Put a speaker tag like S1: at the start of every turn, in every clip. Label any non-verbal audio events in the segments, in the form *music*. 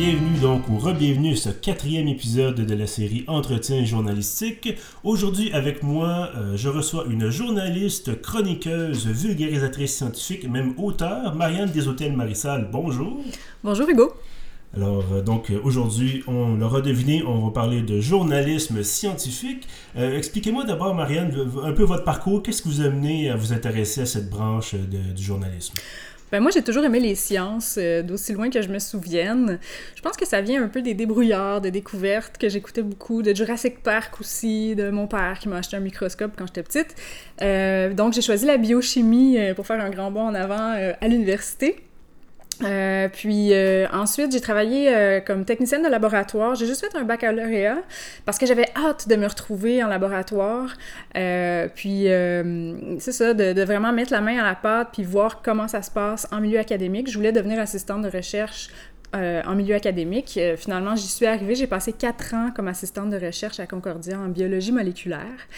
S1: Bienvenue donc ou re-bienvenue à ce quatrième épisode de la série Entretien journalistique. Aujourd'hui avec moi, euh, je reçois une journaliste, chroniqueuse, vulgarisatrice scientifique, même auteur, Marianne Deshôtels Marissal. Bonjour.
S2: Bonjour Hugo.
S1: Alors, euh, donc aujourd'hui, on l'aura deviné, on va parler de journalisme scientifique. Euh, expliquez-moi d'abord, Marianne, un peu votre parcours. Qu'est-ce qui vous a amené à vous intéresser à cette branche du journalisme?
S2: Ben moi, j'ai toujours aimé les sciences, euh, d'aussi loin que je me souvienne. Je pense que ça vient un peu des débrouillards, de découvertes que j'écoutais beaucoup, de Jurassic Park aussi, de mon père qui m'a acheté un microscope quand j'étais petite. Euh, donc, j'ai choisi la biochimie euh, pour faire un grand bond en avant à l'université. Euh, puis euh, ensuite, j'ai travaillé euh, comme technicienne de laboratoire. J'ai juste fait un baccalauréat parce que j'avais hâte de me retrouver en laboratoire. puis c'est ça, de, de, vraiment mettre la main à la pâte puis voir comment ça se passe en milieu académique. Je voulais devenir assistante de recherche euh, en milieu académique. Euh, finalement, j'y suis arrivée. J'ai passé quatre ans comme assistante de recherche à Concordia en biologie moléculaire.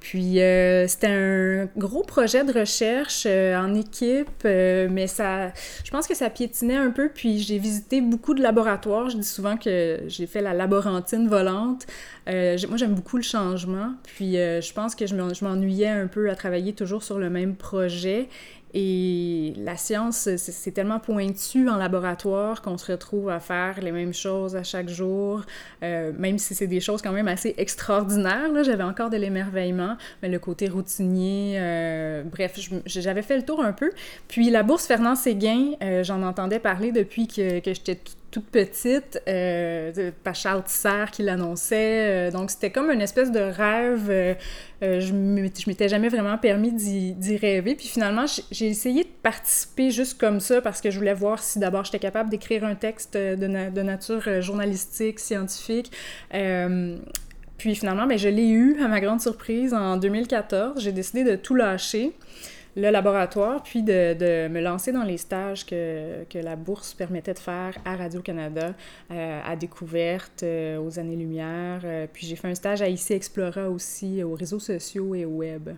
S2: Puis, euh, c'était un gros projet de recherche en équipe, mais ça, je pense que ça piétinait un peu. Puis, j'ai visité beaucoup de laboratoires. Je dis souvent que j'ai fait la laborantine volante. Moi, j'aime beaucoup le changement. Puis, je pense que je m'ennuyais un peu à travailler toujours sur le même projet. Et la science, c'est tellement pointu en laboratoire qu'on se retrouve à faire les mêmes choses à chaque jour, euh, même si c'est des choses quand même assez extraordinaires. J'avais encore de l'émerveillement, mais le côté routinier, euh, bref, j'avais fait le tour un peu. Puis la bourse Fernand Séguin, euh, j'en entendais parler depuis que, que j'étais toute petite, euh, Charles Tisser qui l'annonçait. Euh, donc, c'était comme une espèce de rêve. Euh, euh, je m'étais jamais vraiment permis d'y rêver. Puis finalement, j'ai essayé de participer juste comme ça parce que je voulais voir si d'abord j'étais capable d'écrire un texte de, nature journalistique, scientifique. puis finalement, ben, je l'ai eu, à ma grande surprise, en 2014. J'ai décidé de tout lâcher le laboratoire, puis de, de, me lancer dans les stages que, que, la bourse permettait de faire à Radio-Canada, euh, à Découverte, euh, aux années-lumière. Euh, puis j'ai fait un stage à IC Explora aussi, aux réseaux sociaux et au web.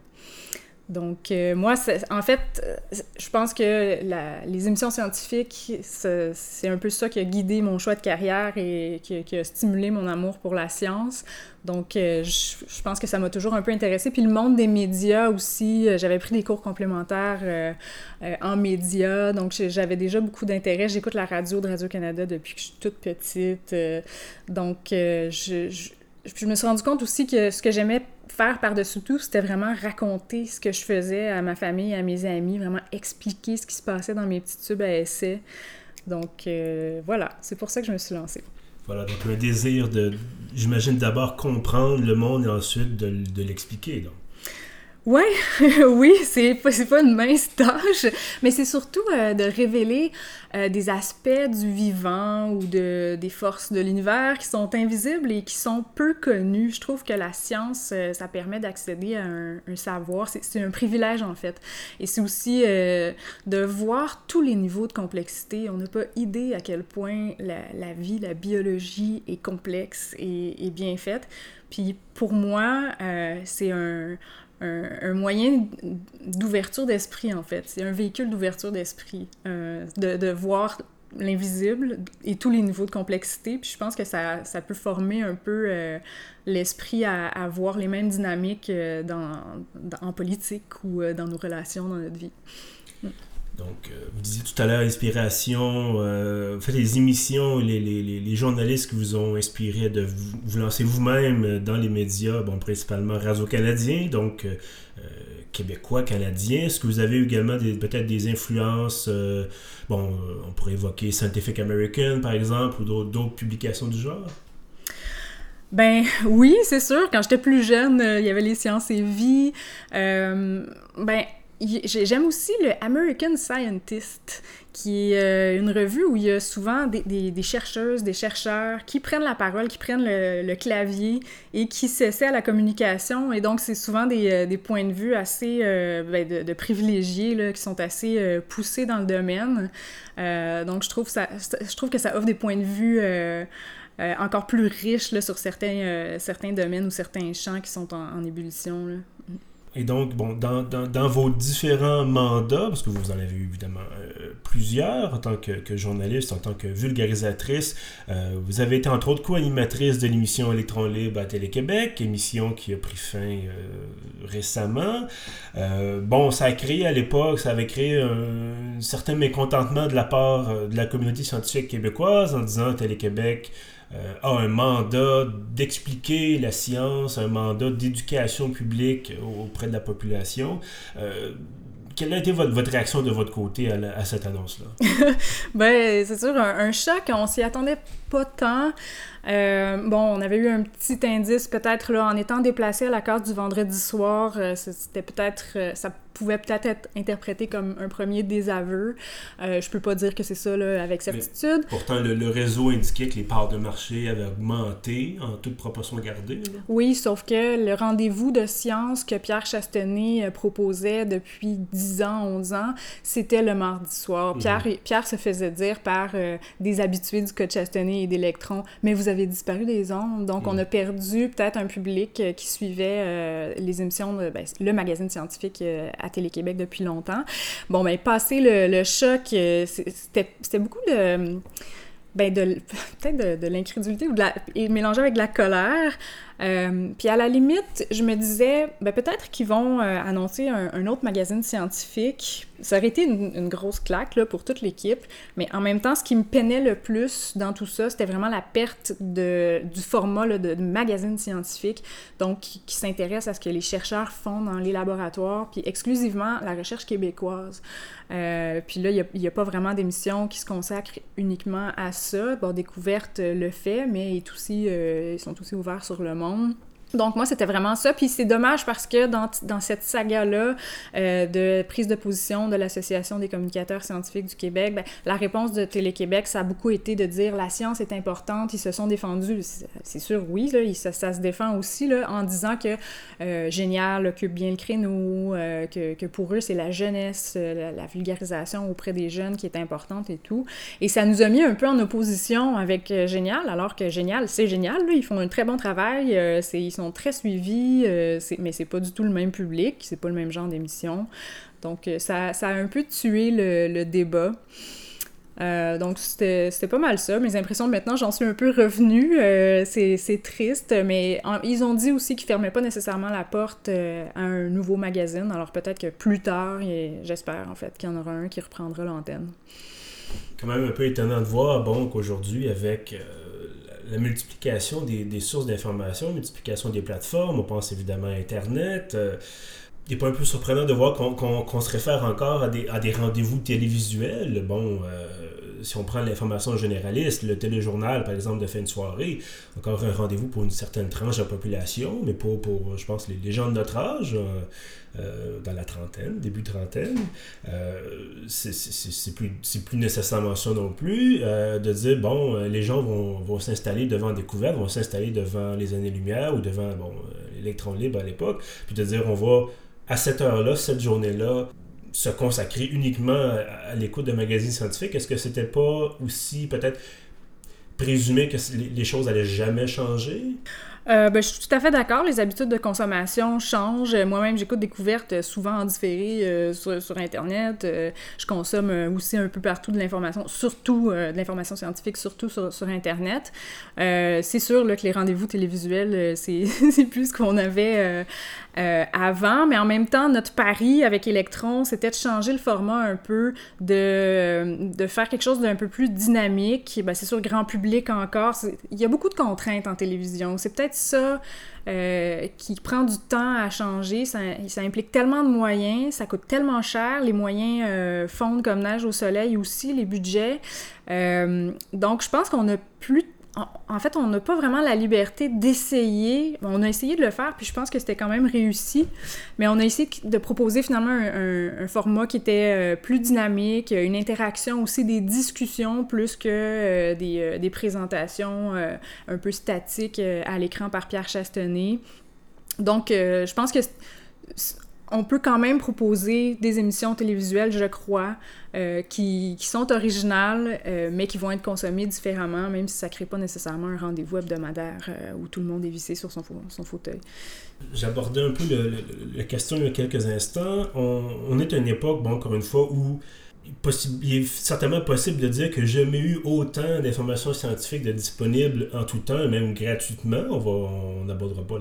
S2: Donc, euh, moi, en fait, euh, je pense que les émissions scientifiques, c'est un peu ça qui a guidé mon choix de carrière et qui, a stimulé mon amour pour la science. Donc, euh, je, pense que ça m'a toujours un peu intéressée. Puis le monde des médias aussi, j'avais pris des cours complémentaires en médias, donc j'avais déjà beaucoup d'intérêt. J'écoute la radio de Radio-Canada depuis que je suis toute petite. donc, je me suis rendu compte aussi que ce que j'aimais faire par-dessus tout, c'était vraiment raconter ce que je faisais à ma famille, à mes amis, vraiment expliquer ce qui se passait dans mes petits tubes à essai. Donc euh, voilà, c'est pour ça que je me suis lancée.
S1: Voilà, donc un désir de, j'imagine, d'abord comprendre le monde et ensuite de, de l'expliquer. Donc.
S2: Ouais, *laughs* oui, c'est pas, pas une mince tâche, mais c'est surtout euh, de révéler euh, des aspects du vivant ou de, des forces de l'univers qui sont invisibles et qui sont peu connus. Je trouve que la science, euh, ça permet d'accéder à un, savoir. C'est un privilège, en fait. Et c'est aussi de voir tous les niveaux de complexité. On n'a pas idée à quel point la, la vie, la biologie est complexe et, et bien faite. Puis pour moi, c'est un un, moyen d'ouverture d'esprit, en fait. C'est un véhicule d'ouverture d'esprit, euh, de, de, voir l'invisible et tous les niveaux de complexité. Puis je pense que ça, ça peut former un peu euh, l'esprit à, à, voir les mêmes dynamiques euh, dans, en politique ou dans nos relations dans notre vie.
S1: Donc, euh, vous disiez tout à l'heure, inspiration, euh, les émissions, les, journalistes qui vous ont inspiré de vous, lancer vous-même dans les médias, bon, principalement Radio-Canadien, donc euh, québécois, canadien. Est-ce que vous avez également peut-être des influences, bon, on pourrait évoquer Scientific American, par exemple, ou d'autres publications du genre?
S2: Ben oui, c'est sûr. Quand j'étais plus jeune, il y avait les sciences et vie. ben j'aime aussi le American Scientist, qui est euh, une revue où il y a souvent des, chercheuses, des chercheurs qui prennent la parole, qui prennent le, clavier et qui s'essaient à la communication. Et donc, c'est souvent des, euh, points de vue assez euh, ben, de, privilégiés, qui sont assez poussés dans le domaine. donc, je trouve, que ça offre des points de vue encore plus riches sur certains, domaines ou certains champs qui sont en, ébullition.
S1: Et donc, bon, dans, vos différents mandats, parce que vous en avez évidemment euh, plusieurs en tant que, journaliste, en tant que vulgarisatrice, euh, vous avez été entre autres co-animatrice de l'émission Électron Libre à Télé-Québec, émission qui a pris fin euh, récemment. bon, ça a créé à l'époque, ça avait créé un, certain mécontentement de la part de la communauté scientifique québécoise en disant Télé-Québec euh, a un mandat d'expliquer la science, un mandat d'éducation publique auprès de la population. Euh, quelle a été votre, votre, réaction de votre côté à, cette annonce-là? *laughs*
S2: ben, c'est sûr, un, un choc, on s'y attendait pas tant. Euh, bon, on avait eu un petit indice peut-être là en étant déplacé à la carte du vendredi soir, c'était peut-être ça pouvait peut-être être interprété comme un premier désaveu. Euh, je peux pas dire que c'est ça là, avec certitude.
S1: pourtant, le, réseau indiquait que les parts de marché avaient augmenté en toute proportion gardée.
S2: Oui, sauf que le rendez-vous de science que Pierre Chastenay euh, proposait depuis 10 ans, 11 ans, c'était le mardi soir. Mhm. Pierre, Pierre se faisait dire par euh, des habitués du code Chastenay et d'Electron, mais vous avez disparu des ondes, donc on mhm. a perdu peut-être un public euh, qui suivait les émissions, de, ben, le magazine scientifique à Télé-Québec depuis longtemps. Bon, ben, passer le, le choc, euh, c'était beaucoup de ben de *laughs* peut-être de, de l'incrédulité ou de la et mélangé avec de la colère euh, puis à la limite, je me disais, ben peut-être qu'ils vont euh, annoncer un, autre magazine scientifique. Ça aurait été une, grosse claque là, pour toute l'équipe, mais en même temps, ce qui me peinait le plus dans tout ça, c'était vraiment la perte de, du format de, magazine scientifique, donc qui, s'intéresse à ce que les chercheurs font dans les laboratoires, puis exclusivement la recherche québécoise. Euh, puis là, il n'y a, pas vraiment d'émission qui se consacre uniquement à ça. Bon, Découverte le fait, mais aussi, ils sont aussi ouverts sur le monde monde donc moi, c'était vraiment ça. Puis c'est dommage parce que dans, dans cette saga-là euh, de prise de position de l'Association des communicateurs scientifiques du Québec, ben, la réponse de Télé-Québec, ça a beaucoup été de dire la science est importante, ils se sont défendus. C'est sûr, oui, là, ça, ça, se défend aussi là, en disant que euh, Génial occupe bien le créneau, euh, que, que, pour eux, c'est la jeunesse, la, la, vulgarisation auprès des jeunes qui est importante et tout. Et ça nous a mis un peu en opposition avec Génial, alors que Génial, c'est génial, là, ils font un très bon travail, ils sont très suivis, euh, mais c'est pas du tout le même public, c'est pas le même genre d'émission. Donc, euh, ça, ça, a un peu tué le, débat. Euh, donc, c'était pas mal ça. Mes impressions, maintenant, j'en suis un peu revenue. c'est triste, mais ils ont dit aussi qu'ils fermaient pas nécessairement la porte à un nouveau magazine. Alors, peut-être que plus tard, j'espère en fait qu'il y en aura un qui reprendra l'antenne.
S1: Quand même un peu étonnant de voir, bon, qu'aujourd'hui, avec la multiplication des, sources d'information, multiplication des plateformes, on pense évidemment à Internet. Euh, il n'est pas un peu surprenant de voir qu'on se réfère encore à des, des rendez-vous télévisuels. Bon, euh, si on prend l'information généraliste, le téléjournal, par exemple, de fin de soirée, encore un rendez-vous pour une certaine tranche de la population, mais pour, pour je pense, les, gens de notre âge, euh, euh, dans la trentaine, début trentaine, euh, c'est plus, plus nécessairement ça non plus, de dire, bon, les gens vont, vont s'installer devant Découverte, vont s'installer devant les années-lumière ou devant, bon, l'électron libre à l'époque, puis de dire, on va, à cette heure-là, cette journée-là, se consacrer uniquement à, l'écoute de magazines scientifiques, est-ce que c'était pas aussi peut-être présumé que les choses allaient jamais changer?
S2: Euh, ben, je suis tout à fait d'accord. Les habitudes de consommation changent. Moi-même, j'écoute découvertes souvent en différé euh, sur, Internet. Euh, je consomme aussi un peu partout de l'information, surtout de l'information scientifique, surtout sur, Internet. c'est sûr que les rendez-vous télévisuels, *laughs* c'est plus ce qu'on avait avant, mais en même temps, notre pari avec Electron, c'était de changer le format un peu, de, de faire quelque chose d'un peu plus dynamique. Ben, c'est sûr, grand public encore. Il y a beaucoup de contraintes en télévision. C'est peut-être ça euh, qui prend du temps à changer. Ça, implique tellement de moyens, ça coûte tellement cher, les moyens euh, fondent comme neige au soleil aussi, les budgets. Euh, donc, je pense qu'on a plus en, fait, on n'a pas vraiment la liberté d'essayer. On a essayé de le faire, puis je pense que c'était quand même réussi. Mais on a essayé de proposer finalement un, format qui était euh, plus dynamique, une interaction aussi, des discussions plus que euh, des, des, présentations un peu statiques à l'écran par Pierre Chastenay. Donc, je pense que on peut quand même proposer des émissions télévisuelles, je crois, euh, qui, sont originales, euh, mais qui vont être consommées différemment, même si ça ne crée pas nécessairement un rendez-vous hebdomadaire euh, où tout le monde est vissé sur son, fauteuil.
S1: J'abordais un peu la question il y a quelques instants. On, est à une époque, encore une fois, où il est certainement possible de dire que jamais eu autant d'informations scientifiques de disponibles en tout temps, même gratuitement. On n'abordera pas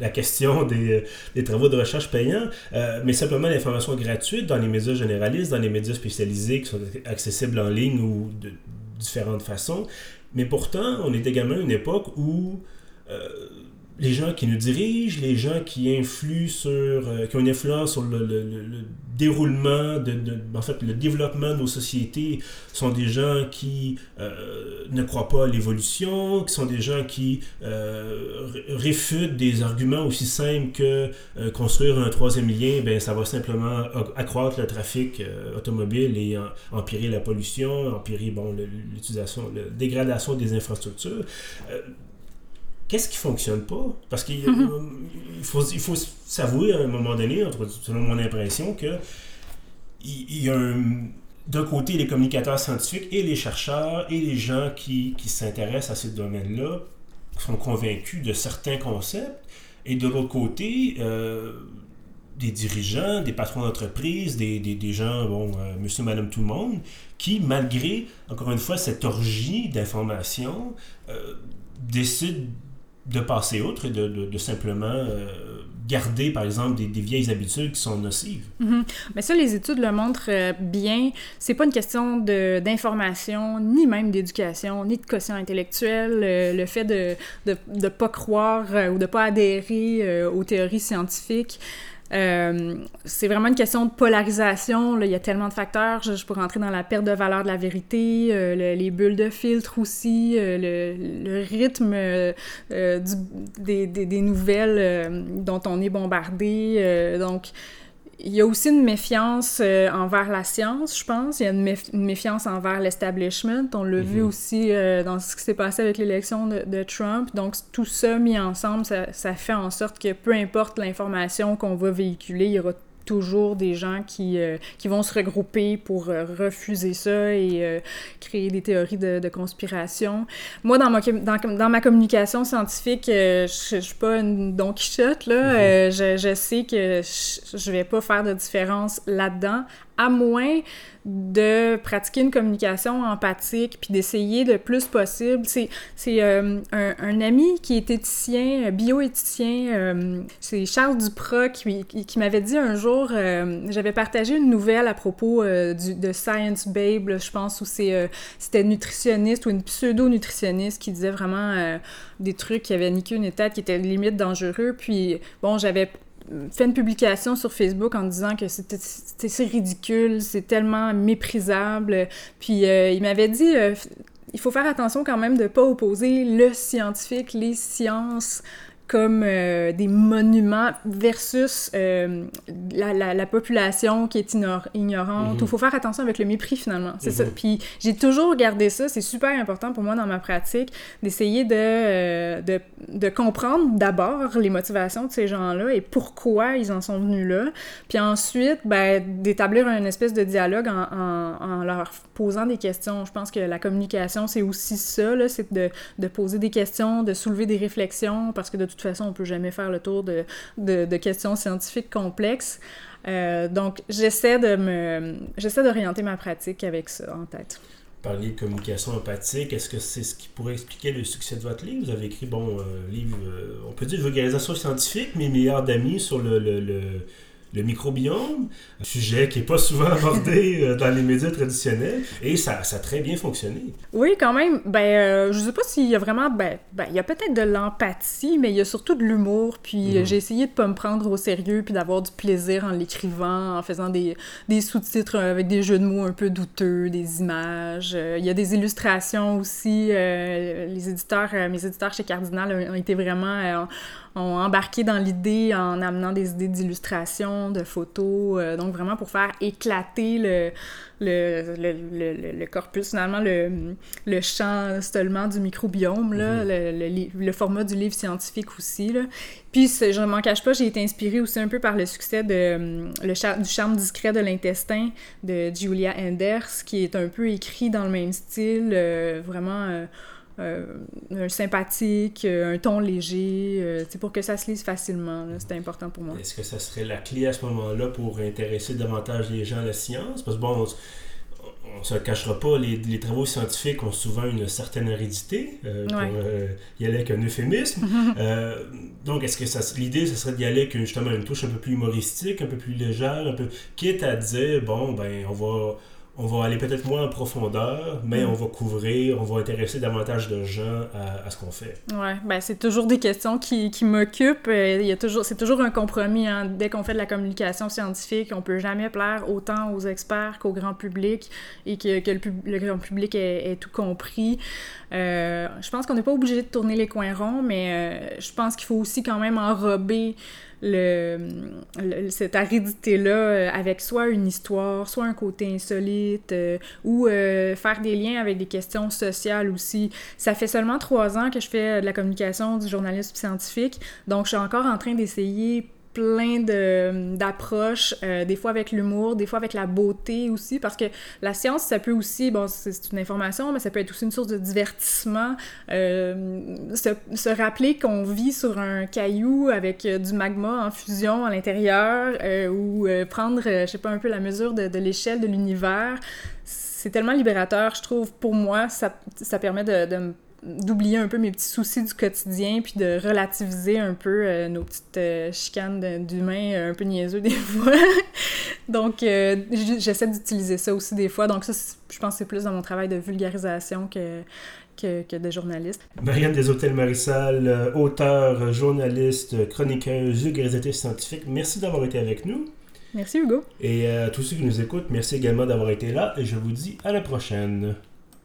S1: la, question des, travaux de recherche payants, euh, mais simplement l'information gratuite dans les médias généralistes, dans les médias spécialisés qui sont accessibles en ligne ou de différentes façons. Mais pourtant, on est également à une époque où euh, les gens qui nous dirigent, les gens qui influent sur, euh, qui ont une influence sur le, déroulement, de, en fait, le développement de nos sociétés sont des gens qui euh, ne croient pas à l'évolution, qui sont des gens qui euh, réfutent des arguments aussi simples que construire un troisième lien, ben, ça va simplement accroître le trafic automobile et empirer la pollution, empirer bon, l'utilisation, la dégradation des infrastructures qu'est-ce qui fonctionne pas? Parce qu'il mm-hmm. faut, il faut s'avouer à un moment donné, selon mon impression, que il y a d'un côté les communicateurs scientifiques et les chercheurs et les gens qui, qui s'intéressent à ces domaines-là sont convaincus de certains concepts, et de l'autre côté, euh, des dirigeants, des patrons d'entreprise, des, des, des, gens, bon, euh, monsieur, madame, tout le monde, qui, malgré, encore une fois, cette orgie d'informations, euh, décident de passer outre et de, simplement euh, garder, par exemple, des, vieilles habitudes qui sont nocives.
S2: Mhm. Mais ça, les études le montrent euh, bien. C'est pas une question d'information, ni même d'éducation, ni de quotient intellectuel. Euh, le fait de ne pas croire ou de pas adhérer aux théories scientifiques. Euh, c'est vraiment une question de polarisation. Il y a tellement de facteurs. Je, pourrais rentrer dans la perte de valeur de la vérité, euh, les bulles de filtre aussi, euh, le, rythme des, des, nouvelles dont on est bombardé. donc, il y a aussi une méfiance euh, envers la science, je pense. Il y a une, méfiance envers l'establishment. On l'a vu mhm. aussi euh, dans ce qui s'est passé avec l'élection de, Trump. Donc, tout ça mis ensemble, ça, ça, fait en sorte que peu importe l'information qu'on va véhiculer, il y aura toujours des gens qui, euh, qui vont se regrouper pour euh, refuser ça et euh, créer des théories de, de, conspiration. Moi, dans ma, dans, dans ma communication scientifique, je, je suis pas une Don Quichotte, là. Mm-hmm. je, je, sais que je, je vais pas faire de différence là-dedans, à moins de pratiquer une communication empathique, puis d'essayer le plus possible. C'est, euh, un, ami qui est éthicien, bioéthicien, euh, c'est Charles Duprat qui, m'avait dit un jour, euh, j'avais partagé une nouvelle à propos du, de Science Babe, je pense, où c'était nutritionniste ou une pseudo-nutritionniste qui disait vraiment des trucs qui avaient niqué une étape, qui étaient limite dangereux. Puis, bon, j'avais fait une publication sur Facebook en disant que c'est ridicule, c'est tellement méprisable. Puis euh, il m'avait dit euh, il faut faire attention quand même de ne pas opposer le scientifique, les sciences comme euh, des monuments versus euh, la, la, population qui est ignorante. Il mhm. faut faire attention avec le mépris finalement. C'est ça. Mhm. Puis j'ai toujours gardé ça. C'est super important pour moi dans ma pratique d'essayer de, euh, de, de, comprendre d'abord les motivations de ces gens-là et pourquoi ils en sont venus là. Puis ensuite, ben, d'établir une espèce de dialogue en, en, en, leur posant des questions. Je pense que la communication, c'est aussi ça, c'est de, de poser des questions, de soulever des réflexions parce que de toute toute façon, on peut jamais faire le tour de, de, questions scientifiques complexes. Euh, donc, j'essaie de me, j'essaie d'orienter ma pratique avec ça en tête.
S1: Parler de communication empathique, est-ce que c'est ce qui pourrait expliquer le succès de votre livre? Vous avez écrit, bon, euh, livre, euh, on peut dire vulgarisation scientifique, mais milliards d'amis sur le, le microbiome, un sujet qui n'est pas souvent *laughs* abordé euh, dans les médias traditionnels, et ça, ça a très bien fonctionné.
S2: Oui, quand même. Ben, euh, je sais pas s'il y a vraiment. Ben, ben il y a peut-être de l'empathie, mais il y a surtout de l'humour. Puis mhm. j'ai essayé de pas me prendre au sérieux, puis d'avoir du plaisir en l'écrivant, en faisant des, des sous-titres avec des jeux de mots un peu douteux, des images. Euh, il y a des illustrations aussi. les éditeurs, mes éditeurs chez Cardinal ont été vraiment ont embarqué dans l'idée en amenant des idées d'illustration, de photos, euh, donc vraiment pour faire éclater le, le, le, le, corpus, finalement, le, le champ seulement du microbiome, là, mm-hmm. le, format du livre scientifique aussi. Là. Puis, je ne m'en cache pas, j'ai été inspirée aussi un peu par le succès de, le du charme discret de l'intestin de Julia Enders, qui est un peu écrit dans le même style, euh, vraiment... Euh, euh, un sympathique, euh, un ton léger, euh, pour que ça se lise facilement. C'était important pour moi.
S1: Est-ce que ça serait la clé à ce moment-là pour intéresser davantage les gens à la science? Parce que bon, on ne se le cachera pas, les, les, travaux scientifiques ont souvent une certaine aridité, pour y aller avec un euphémisme. *laughs* donc, est-ce que l'idée, ce serait d'y aller avec justement une touche un peu plus humoristique, un peu plus légère, un peu quitte à dire, bon, ben, on va on va aller peut-être moins en profondeur, mais mm. on va couvrir, on va intéresser davantage de gens à, ce qu'on fait.
S2: Ouais, ben c'est toujours des questions qui, qui m'occupent. Euh, il y a toujours, c'est toujours un compromis. Hein. Dès qu'on fait de la communication scientifique, on peut jamais plaire autant aux experts qu'au grand public et que, que le, grand public ait, tout compris. Euh, je pense qu'on n'est pas obligé de tourner les coins ronds, mais euh, je pense qu'il faut aussi quand même enrober le, cette aridité-là euh, avec soit une histoire, soit un côté insolite, euh, ou euh, faire des liens avec des questions sociales aussi. Ça fait seulement trois ans que je fais de la communication, du journalisme scientifique, donc je suis encore en train d'essayer plein d'approches, euh, des fois avec l'humour, des fois avec la beauté aussi, parce que la science, ça peut aussi, bon, c'est une information, mais ça peut être aussi une source de divertissement. Euh, se, se, rappeler qu'on vit sur un caillou avec euh, du magma en fusion à l'intérieur, ou prendre, je sais pas, un peu la mesure de, de l'échelle de l'univers, c'est tellement libérateur, je trouve, pour moi, ça, ça permet de, de me d'oublier un peu mes petits soucis du quotidien, puis de relativiser un peu euh, nos petites euh, chicanes d'humains euh, un peu niaiseux *laughs* des fois. Donc, j'essaie d'utiliser ça aussi des fois. Donc, ça, je pense que c'est plus dans mon travail de vulgarisation que, que, que de journaliste.
S1: Marianne Deshôtels-Marissal, auteure, journaliste, chroniqueuse, vulgarisatrice scientifique, merci d'avoir été avec nous.
S2: Merci Hugo.
S1: Et à tous ceux qui nous écoutent, merci également d'avoir été là et je vous dis à la prochaine.